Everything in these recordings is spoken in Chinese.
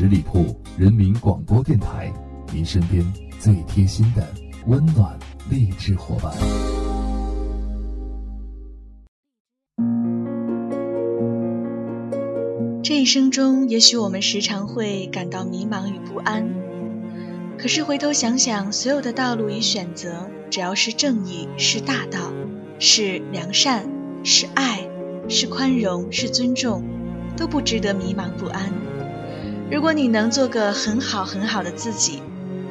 十里铺人民广播电台，您身边最贴心的温暖励志伙伴。这一生中，也许我们时常会感到迷茫与不安，可是回头想想，所有的道路与选择，只要是正义、是大道、是良善、是爱、是宽容、是尊重，都不值得迷茫不安。如果你能做个很好很好的自己，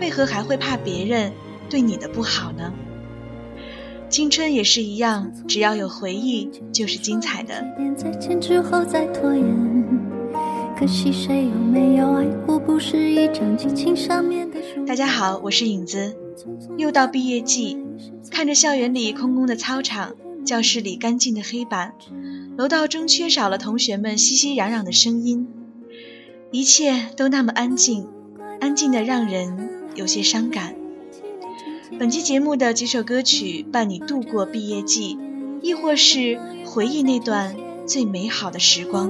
为何还会怕别人对你的不好呢？青春也是一样，只要有回忆就是精彩的。大家好，我是影子，又到毕业季，看着校园里空空的操场，教室里干净的黑板，楼道中缺少了同学们熙熙攘攘的声音。一切都那么安静，安静的让人有些伤感。本期节目的几首歌曲，伴你度过毕业季，亦或是回忆那段最美好的时光。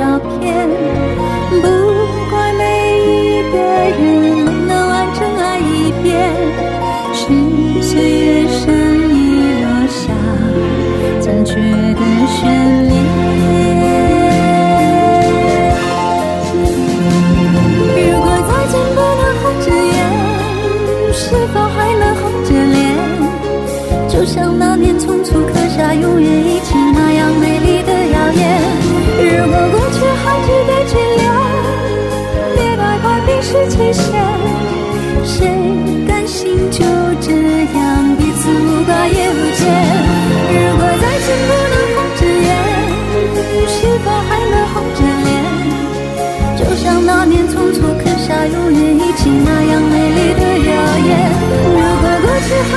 照片。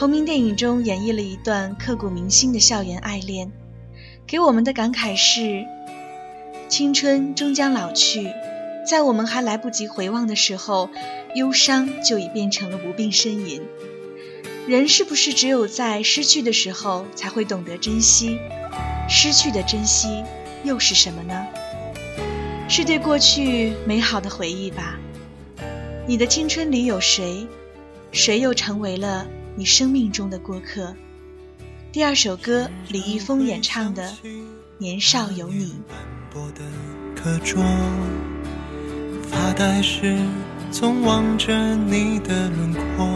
同名电影中演绎了一段刻骨铭心的校园爱恋，给我们的感慨是：青春终将老去，在我们还来不及回望的时候，忧伤就已变成了无病呻吟。人是不是只有在失去的时候才会懂得珍惜？失去的珍惜又是什么呢？是对过去美好的回忆吧？你的青春里有谁？谁又成为了？你生命中的过客第二首歌李易峰演唱的年少有你斑驳的课桌发呆时总望着你的轮廓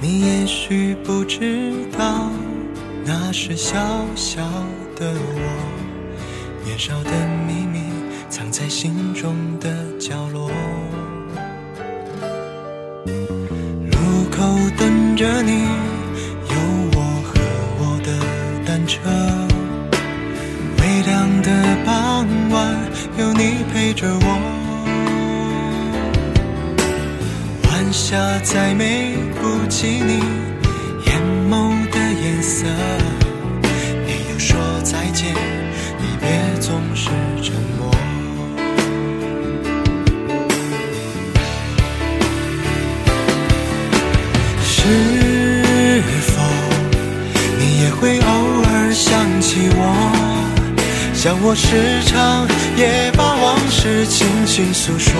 你也许不知道那是小小的我年少的秘密藏在心中的着你，有我和我的单车，微凉的傍晚，有你陪着我，晚霞再美不及你眼眸的颜色。像我时常也把往事轻轻诉说，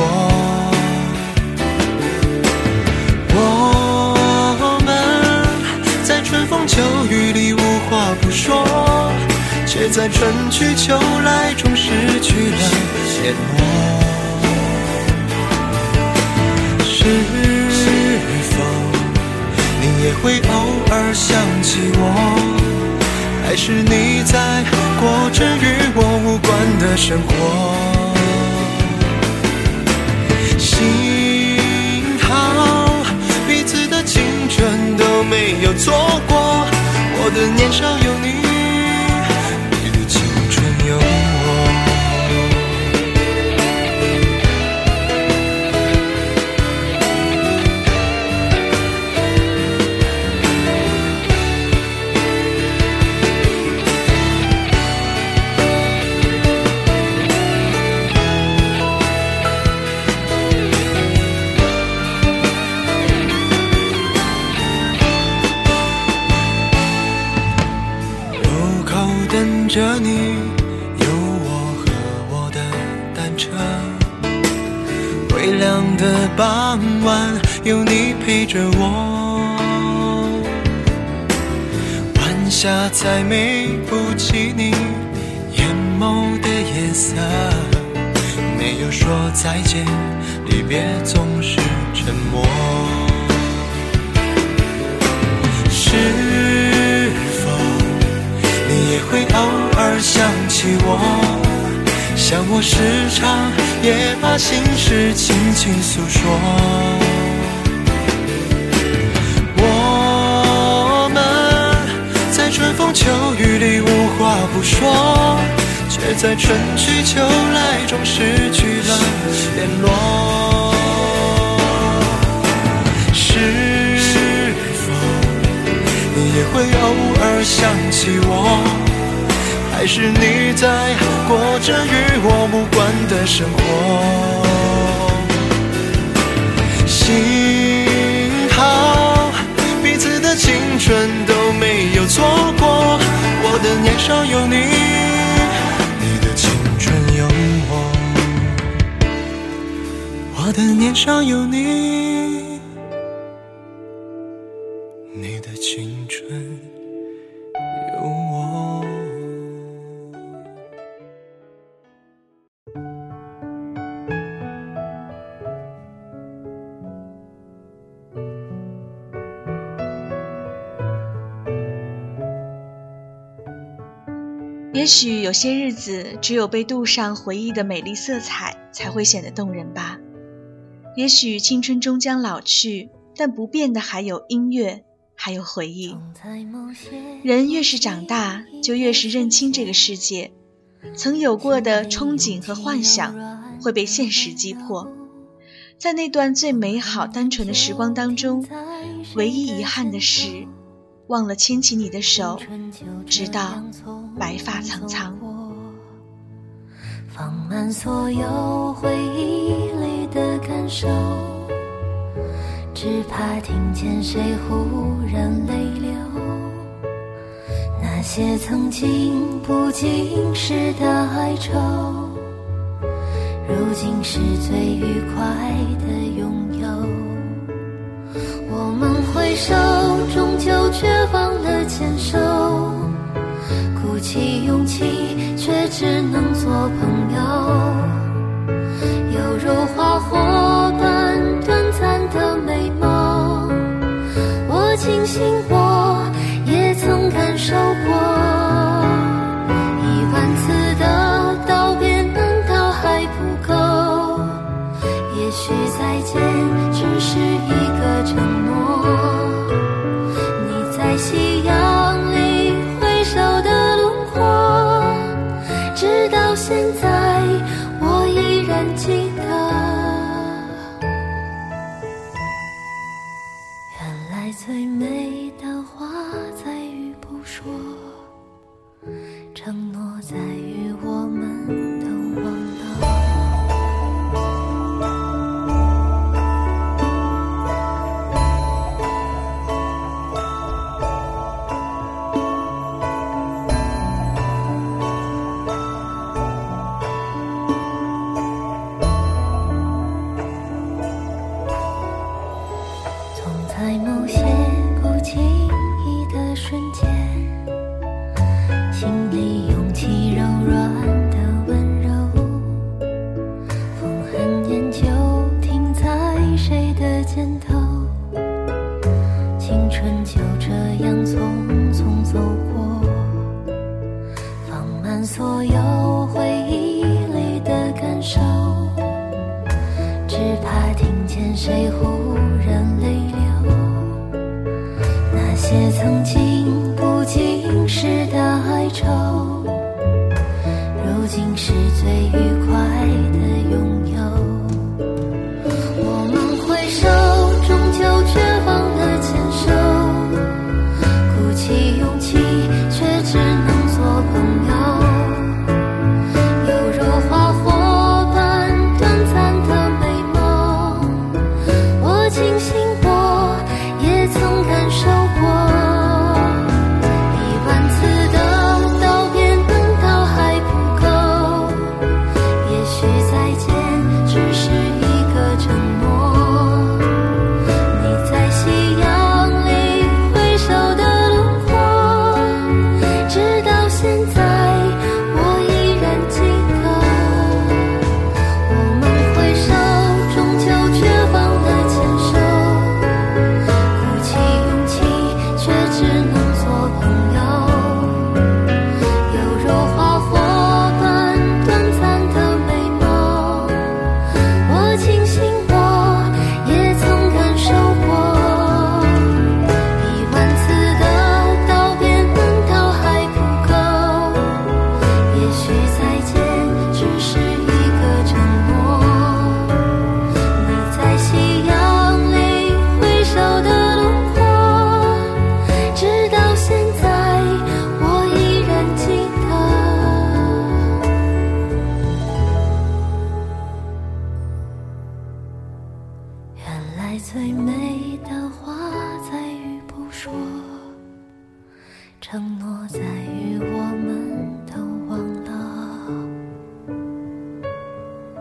我们在春风秋雨里无话不说，却在春去秋来中失去了联络。是否你也会偶尔想起我？还是你在过着与我无关的生活。幸好，彼此的青春都没有错过。我的年少有你。陪着我，晚霞再美不及你眼眸的颜色。没有说再见，离别总是沉默。是否你也会偶尔想起我？像我时常也把心事轻轻诉说。秋雨里无话不说，却在春去秋来中失去了联络。是否你也会偶尔想起我？还是你在过着与我无关的生活？心。青春都没有错过，我的年少有你，你的青春有我，我的年少有你，你的青。也许有些日子，只有被镀上回忆的美丽色彩，才会显得动人吧。也许青春终将老去，但不变的还有音乐，还有回忆。人越是长大，就越是认清这个世界。曾有过的憧憬和幻想，会被现实击破。在那段最美好、单纯的时光当中，唯一遗憾的是。忘了牵起你的手，直到白发苍苍。放慢所有回忆里的感受，只怕听见谁忽然泪流。那些曾经不经事的哀愁，如今是最愉快的拥有。手终究却忘了牵手，鼓起勇气却只能做朋友，犹如花火般短暂的美梦。我庆幸过，也曾感受过。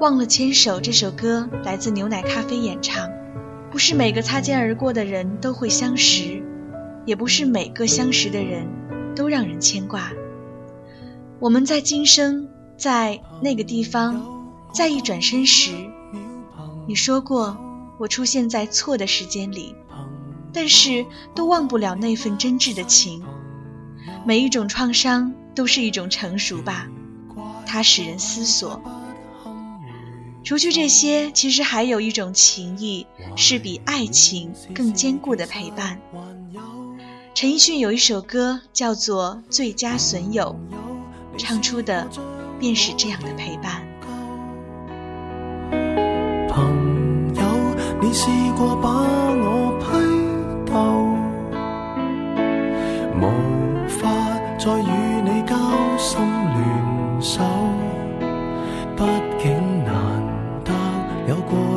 忘了牵手这首歌来自牛奶咖啡演唱，不是每个擦肩而过的人都会相识，也不是每个相识的人都让人牵挂。我们在今生，在那个地方，在一转身时，你说过我出现在错的时间里，但是都忘不了那份真挚的情。每一种创伤都是一种成熟吧，它使人思索。除去这些，其实还有一种情谊是比爱情更坚固的陪伴。陈奕迅有一首歌叫做《最佳损友》，唱出的便是这样的陪伴。朋友，你试过把？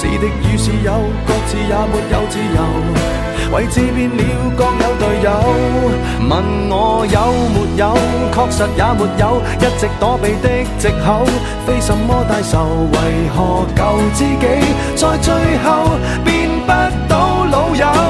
是敌与是友，各自也没有自由。位置变了，各有队友。问我有没有，确实也没有，一直躲避的借口，非什么大仇。为何旧知己在最后变不到老友？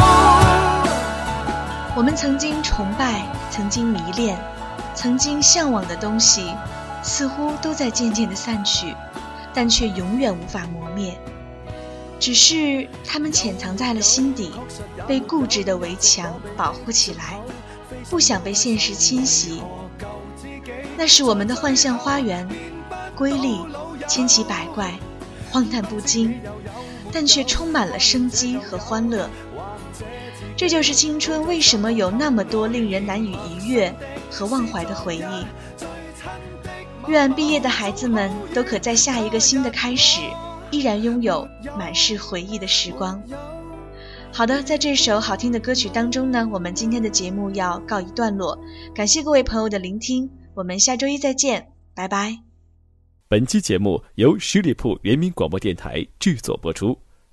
我们曾经崇拜、曾经迷恋、曾经向往的东西，似乎都在渐渐的散去，但却永远无法磨灭。只是他们潜藏在了心底，被固执的围墙保护起来，不想被现实侵袭。那是我们的幻象花园，瑰丽、千奇百怪、荒诞不经，但却充满了生机和欢乐。这就是青春，为什么有那么多令人难以逾越和忘怀的回忆？愿毕业的孩子们都可在下一个新的开始，依然拥有满是回忆的时光。好的，在这首好听的歌曲当中呢，我们今天的节目要告一段落。感谢各位朋友的聆听，我们下周一再见，拜拜。本期节目由十里铺人民广播电台制作播出。